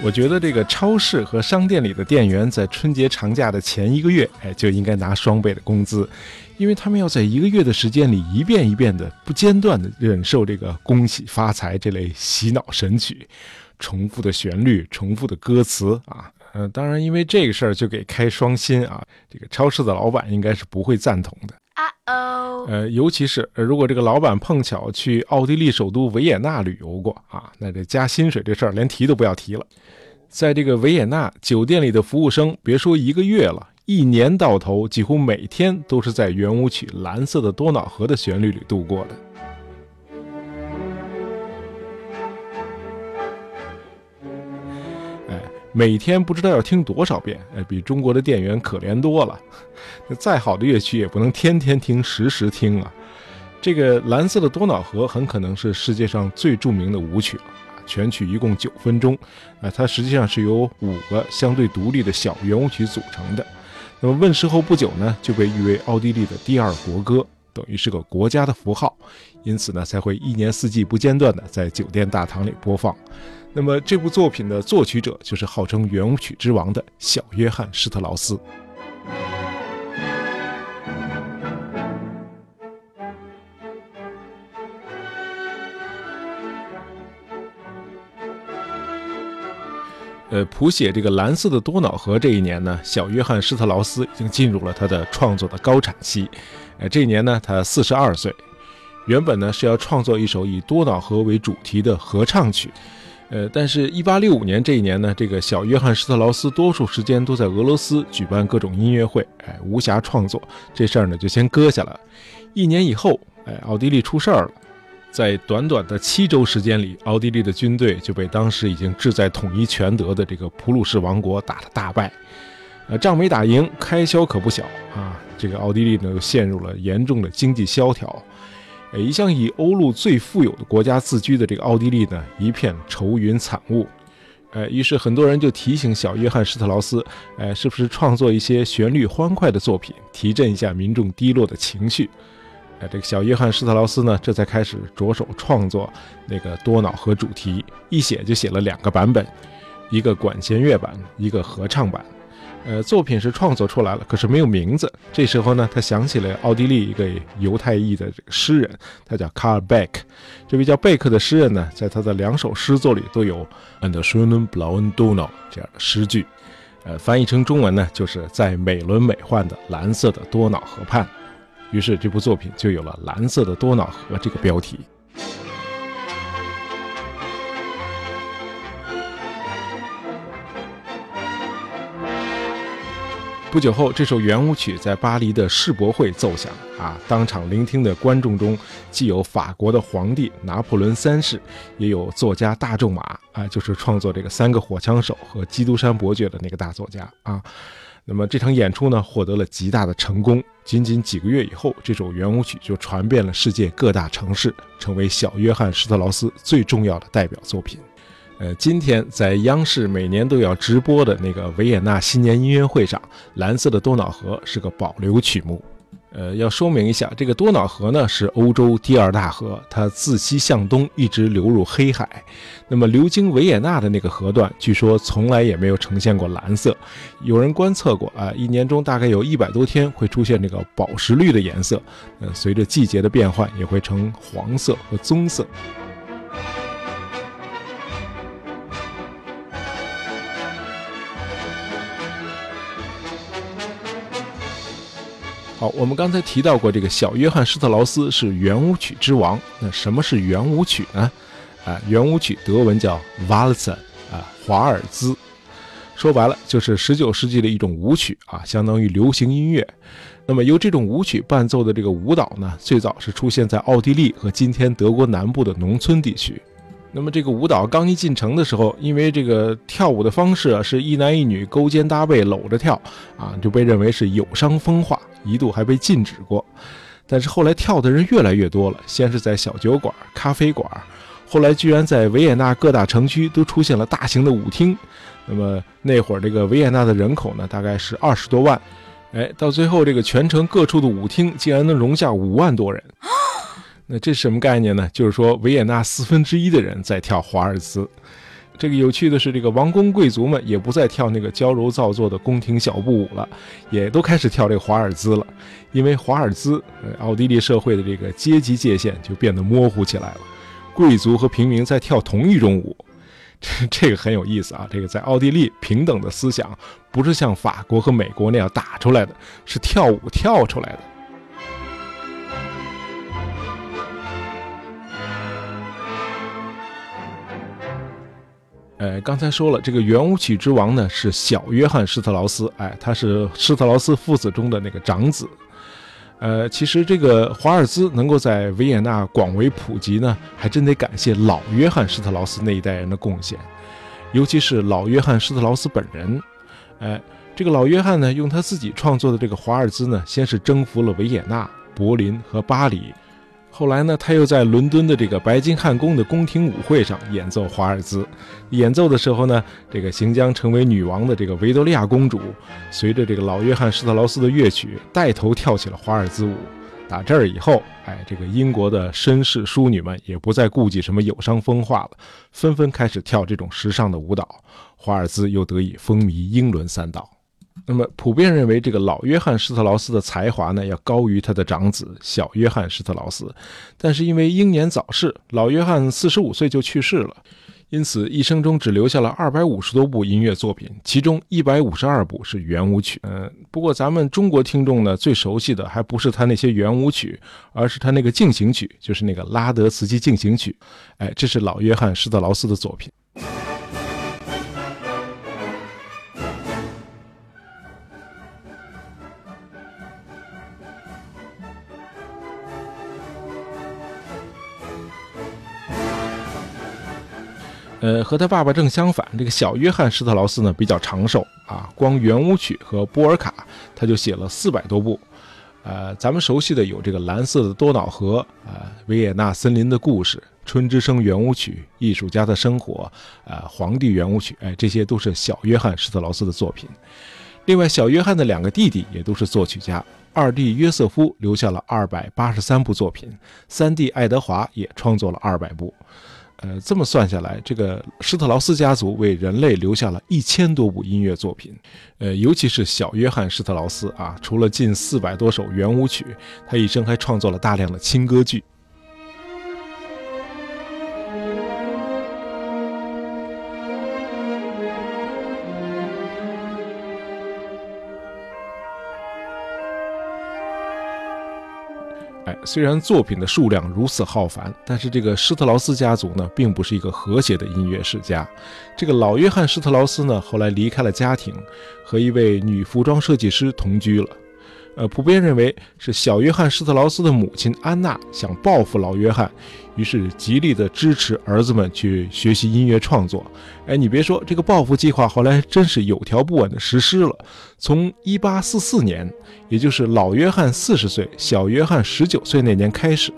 我觉得这个超市和商店里的店员在春节长假的前一个月，哎，就应该拿双倍的工资，因为他们要在一个月的时间里一遍一遍的不间断的忍受这个“恭喜发财”这类洗脑神曲，重复的旋律、重复的歌词啊。呃，当然，因为这个事儿就给开双薪啊，这个超市的老板应该是不会赞同的。啊哦，呃，尤其是如果这个老板碰巧去奥地利首都维也纳旅游过啊，那这加薪水这事儿连提都不要提了。在这个维也纳酒店里的服务生，别说一个月了，一年到头几乎每天都是在圆舞曲《蓝色的多瑙河》的旋律里度过的。每天不知道要听多少遍，哎，比中国的店员可怜多了。那 再好的乐曲也不能天天听、时时听啊。这个《蓝色的多瑙河》很可能是世界上最著名的舞曲了。全曲一共九分钟，啊，它实际上是由五个相对独立的小圆舞曲组成的。那么问世后不久呢，就被誉为奥地利的第二国歌，等于是个国家的符号，因此呢，才会一年四季不间断的在酒店大堂里播放。那么这部作品的作曲者就是号称圆舞曲之王的小约翰施特劳斯。呃，谱写这个蓝色的多瑙河这一年呢，小约翰施特劳斯已经进入了他的创作的高产期。哎，这一年呢，他四十二岁。原本呢是要创作一首以多瑙河为主题的合唱曲。呃，但是1865年这一年呢，这个小约翰施特劳斯多数时间都在俄罗斯举办各种音乐会，哎，无暇创作，这事儿呢就先搁下了。一年以后，哎，奥地利出事儿了。在短短的七周时间里，奥地利的军队就被当时已经志在统一全德的这个普鲁士王国打了大败。呃，仗没打赢，开销可不小啊！这个奥地利呢，又陷入了严重的经济萧条。呃，一向以欧陆最富有的国家自居的这个奥地利呢，一片愁云惨雾。呃，于是很多人就提醒小约翰施特劳斯，呃，是不是创作一些旋律欢快的作品，提振一下民众低落的情绪？哎，这个小约翰施特劳斯呢，这才开始着手创作那个多瑙河主题，一写就写了两个版本，一个管弦乐版，一个合唱版。呃，作品是创作出来了，可是没有名字。这时候呢，他想起了奥地利一个犹太裔的这个诗人，他叫卡尔贝克。这位叫贝克的诗人呢，在他的两首诗作里都有 “and schönen blauen Donau” 这样的诗句。呃，翻译成中文呢，就是在美轮美奂的蓝色的多瑙河畔。于是，这部作品就有了“蓝色的多瑙河”这个标题。不久后，这首圆舞曲在巴黎的世博会奏响啊！当场聆听的观众中，既有法国的皇帝拿破仑三世，也有作家大仲马啊，就是创作这个《三个火枪手》和《基督山伯爵》的那个大作家啊。那么这场演出呢，获得了极大的成功。仅仅几个月以后，这首圆舞曲就传遍了世界各大城市，成为小约翰施特劳斯最重要的代表作品。呃，今天在央视每年都要直播的那个维也纳新年音乐会上，《蓝色的多瑙河》是个保留曲目。呃，要说明一下，这个多瑙河呢是欧洲第二大河，它自西向东一直流入黑海。那么流经维也纳的那个河段，据说从来也没有呈现过蓝色。有人观测过啊，一年中大概有一百多天会出现这个宝石绿的颜色。呃，随着季节的变换，也会呈黄色和棕色。好，我们刚才提到过，这个小约翰施特劳斯是圆舞曲之王。那什么是圆舞曲呢？啊，圆舞曲德文叫 Waltz，啊，华尔兹。说白了就是十九世纪的一种舞曲啊，相当于流行音乐。那么由这种舞曲伴奏的这个舞蹈呢，最早是出现在奥地利和今天德国南部的农村地区。那么这个舞蹈刚一进城的时候，因为这个跳舞的方式啊是一男一女勾肩搭背搂着跳啊，就被认为是有伤风化。一度还被禁止过，但是后来跳的人越来越多了。先是在小酒馆、咖啡馆，后来居然在维也纳各大城区都出现了大型的舞厅。那么那会儿这个维也纳的人口呢，大概是二十多万。哎，到最后这个全城各处的舞厅竟然能容下五万多人。那这是什么概念呢？就是说维也纳四分之一的人在跳华尔兹。这个有趣的是，这个王公贵族们也不再跳那个娇柔造作的宫廷小步舞了，也都开始跳这个华尔兹了。因为华尔兹，奥地利社会的这个阶级界限就变得模糊起来了，贵族和平民在跳同一种舞。这这个很有意思啊！这个在奥地利平等的思想不是像法国和美国那样打出来的，是跳舞跳出来的。呃，刚才说了，这个圆舞曲之王呢是小约翰施特劳斯，哎，他是施特劳斯父子中的那个长子。呃，其实这个华尔兹能够在维也纳广为普及呢，还真得感谢老约翰施特劳斯那一代人的贡献，尤其是老约翰施特劳斯本人。哎，这个老约翰呢，用他自己创作的这个华尔兹呢，先是征服了维也纳、柏林和巴黎。后来呢，他又在伦敦的这个白金汉宫的宫廷舞会上演奏华尔兹。演奏的时候呢，这个行将成为女王的这个维多利亚公主，随着这个老约翰施特劳斯的乐曲，带头跳起了华尔兹舞。打这儿以后，哎，这个英国的绅士淑女们也不再顾忌什么有伤风化了，纷纷开始跳这种时尚的舞蹈。华尔兹又得以风靡英伦三岛。那么，普遍认为这个老约翰施特劳斯的才华呢，要高于他的长子小约翰施特劳斯。但是因为英年早逝，老约翰四十五岁就去世了，因此一生中只留下了二百五十多部音乐作品，其中一百五十二部是圆舞曲。嗯，不过咱们中国听众呢，最熟悉的还不是他那些圆舞曲，而是他那个进行曲，就是那个拉德茨基进行曲。哎，这是老约翰施特劳斯的作品。呃，和他爸爸正相反，这个小约翰施特劳斯呢比较长寿啊，光圆舞曲和波尔卡他就写了四百多部。呃，咱们熟悉的有这个蓝色的多瑙河啊，维也纳森林的故事，春之声圆舞曲，艺术家的生活，啊，皇帝圆舞曲，哎，这些都是小约翰施特劳斯的作品。另外，小约翰的两个弟弟也都是作曲家，二弟约瑟夫留下了二百八十三部作品，三弟爱德华也创作了二百部。呃，这么算下来，这个施特劳斯家族为人类留下了一千多部音乐作品。呃，尤其是小约翰施特劳斯啊，除了近四百多首圆舞曲，他一生还创作了大量的轻歌剧。虽然作品的数量如此浩繁，但是这个施特劳斯家族呢，并不是一个和谐的音乐世家。这个老约翰施特劳斯呢，后来离开了家庭，和一位女服装设计师同居了。呃，普遍认为是小约翰施特劳斯的母亲安娜想报复老约翰，于是极力的支持儿子们去学习音乐创作。哎，你别说，这个报复计划后来真是有条不紊的实施了。从1844年，也就是老约翰四十岁、小约翰十九岁那年开始，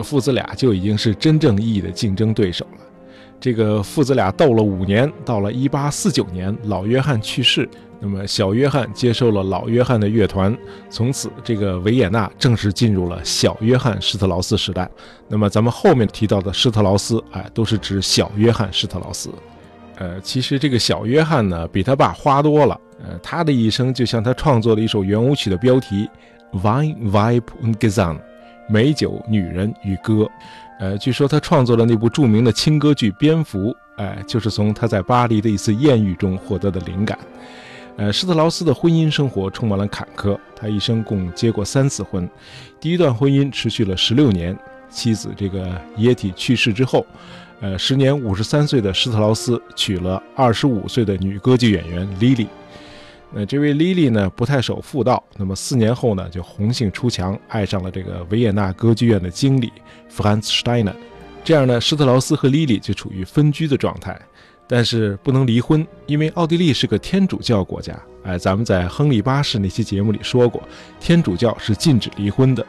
父子俩就已经是真正意义的竞争对手了。这个父子俩斗了五年，到了1849年，老约翰去世。那么，小约翰接受了老约翰的乐团，从此这个维也纳正式进入了小约翰施特劳斯时代。那么，咱们后面提到的施特劳斯，哎，都是指小约翰施特劳斯。呃，其实这个小约翰呢，比他爸花多了。呃，他的一生就像他创作的一首圆舞曲的标题：Wine, Vibe und Gesang，美酒、女人与歌。呃，据说他创作的那部著名的轻歌剧《蝙蝠》，哎，就是从他在巴黎的一次艳遇中获得的灵感。呃，施特劳斯的婚姻生活充满了坎坷。他一生共结过三次婚，第一段婚姻持续了十六年。妻子这个耶体去世之后，呃，时年五十三岁的施特劳斯娶了二十五岁的女歌剧演员莉莉。那这位莉莉呢，不太守妇道。那么四年后呢，就红杏出墙，爱上了这个维也纳歌剧院的经理 Franz Steiner。这样呢，施特劳斯和莉莉就处于分居的状态。但是不能离婚，因为奥地利是个天主教国家。哎，咱们在亨利八世那期节目里说过，天主教是禁止离婚的。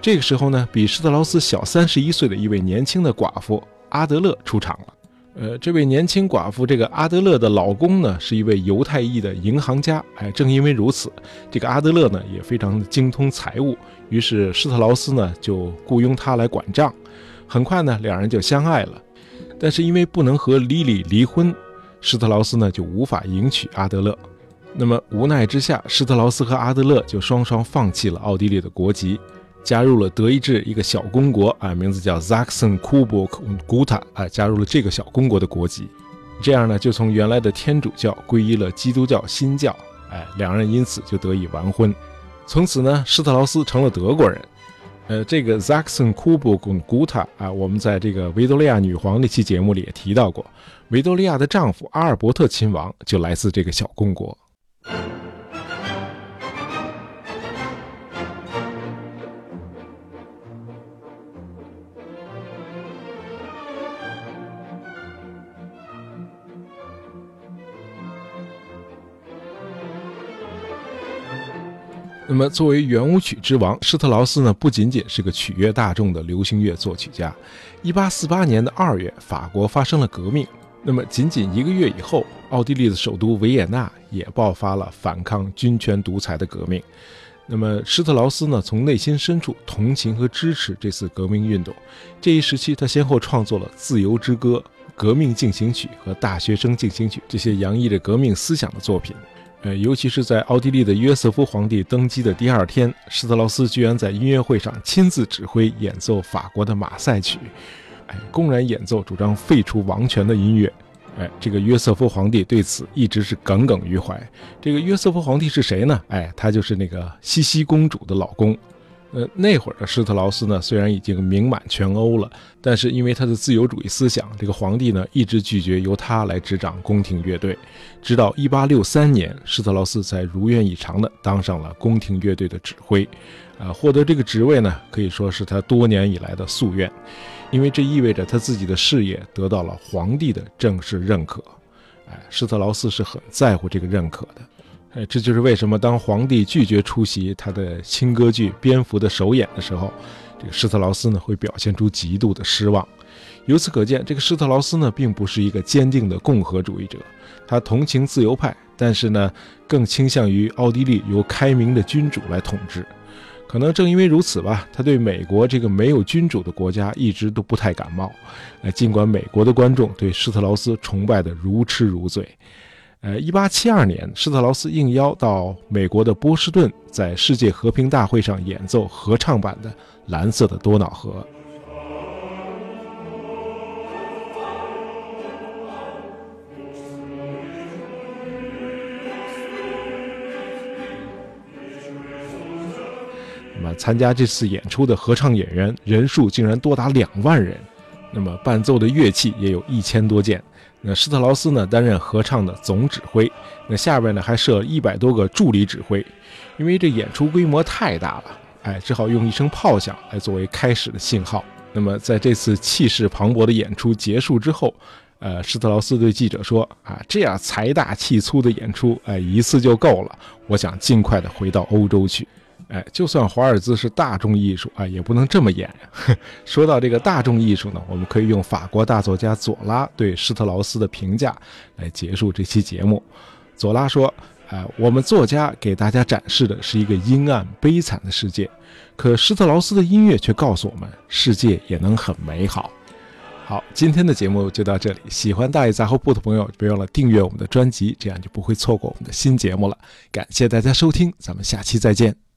这个时候呢，比施特劳斯小三十一岁的一位年轻的寡妇阿德勒出场了。呃，这位年轻寡妇，这个阿德勒的老公呢，是一位犹太裔的银行家。哎，正因为如此，这个阿德勒呢也非常精通财务，于是施特劳斯呢就雇佣他来管账。很快呢，两人就相爱了。但是因为不能和莉莉离婚，施特劳斯呢就无法迎娶阿德勒。那么无奈之下，施特劳斯和阿德勒就双双放弃了奥地利的国籍，加入了德意志一个小公国啊，名字叫 Sachsen Coburg und Gotha 啊，加入了这个小公国的国籍。这样呢，就从原来的天主教皈依了基督教新教，哎，两人因此就得以完婚。从此呢，施特劳斯成了德国人。呃，这个 Sachsen Coburg und Gotha 啊，我们在这个维多利亚女皇那期节目里也提到过，维多利亚的丈夫阿尔伯特亲王就来自这个小公国。那么，作为圆舞曲之王，施特劳斯呢，不仅仅是个取悦大众的流行乐作曲家。一八四八年的二月，法国发生了革命。那么，仅仅一个月以后，奥地利的首都维也纳也爆发了反抗军权独裁的革命。那么，施特劳斯呢，从内心深处同情和支持这次革命运动。这一时期，他先后创作了《自由之歌》《革命进行曲》和《大学生进行曲》这些洋溢着革命思想的作品。呃，尤其是在奥地利的约瑟夫皇帝登基的第二天，施特劳斯居然在音乐会上亲自指挥演奏法国的马赛曲，哎，公然演奏主张废除王权的音乐，哎，这个约瑟夫皇帝对此一直是耿耿于怀。这个约瑟夫皇帝是谁呢？哎，他就是那个茜茜公主的老公。呃，那会儿的施特劳斯呢，虽然已经名满全欧了，但是因为他的自由主义思想，这个皇帝呢一直拒绝由他来执掌宫廷乐队。直到1863年，施特劳斯才如愿以偿地当上了宫廷乐队的指挥。啊，获得这个职位呢，可以说是他多年以来的夙愿，因为这意味着他自己的事业得到了皇帝的正式认可。哎，施特劳斯是很在乎这个认可的。哎，这就是为什么当皇帝拒绝出席他的新歌剧《蝙蝠》的首演的时候，这个施特劳斯呢会表现出极度的失望。由此可见，这个施特劳斯呢并不是一个坚定的共和主义者，他同情自由派，但是呢更倾向于奥地利由开明的君主来统治。可能正因为如此吧，他对美国这个没有君主的国家一直都不太感冒。哎，尽管美国的观众对施特劳斯崇拜的如痴如醉。呃，一八七二年，施特劳斯应邀到美国的波士顿，在世界和平大会上演奏合唱版的《蓝色的多瑙河》。那么，参加这次演出的合唱演员人数竟然多达两万人，那么伴奏的乐器也有一千多件。那施特劳斯呢担任合唱的总指挥，那下边呢还设一百多个助理指挥，因为这演出规模太大了，哎，只好用一声炮响来作为开始的信号。那么在这次气势磅礴的演出结束之后，呃，施特劳斯对记者说：“啊，这样财大气粗的演出，哎，一次就够了。我想尽快的回到欧洲去。”哎，就算华尔兹是大众艺术啊，也不能这么演。说到这个大众艺术呢，我们可以用法国大作家左拉对施特劳斯的评价来结束这期节目。左拉说：“哎，我们作家给大家展示的是一个阴暗悲惨的世界，可施特劳斯的音乐却告诉我们，世界也能很美好。”好，今天的节目就到这里。喜欢大爷杂货铺的朋友，别忘了订阅我们的专辑，这样就不会错过我们的新节目了。感谢大家收听，咱们下期再见。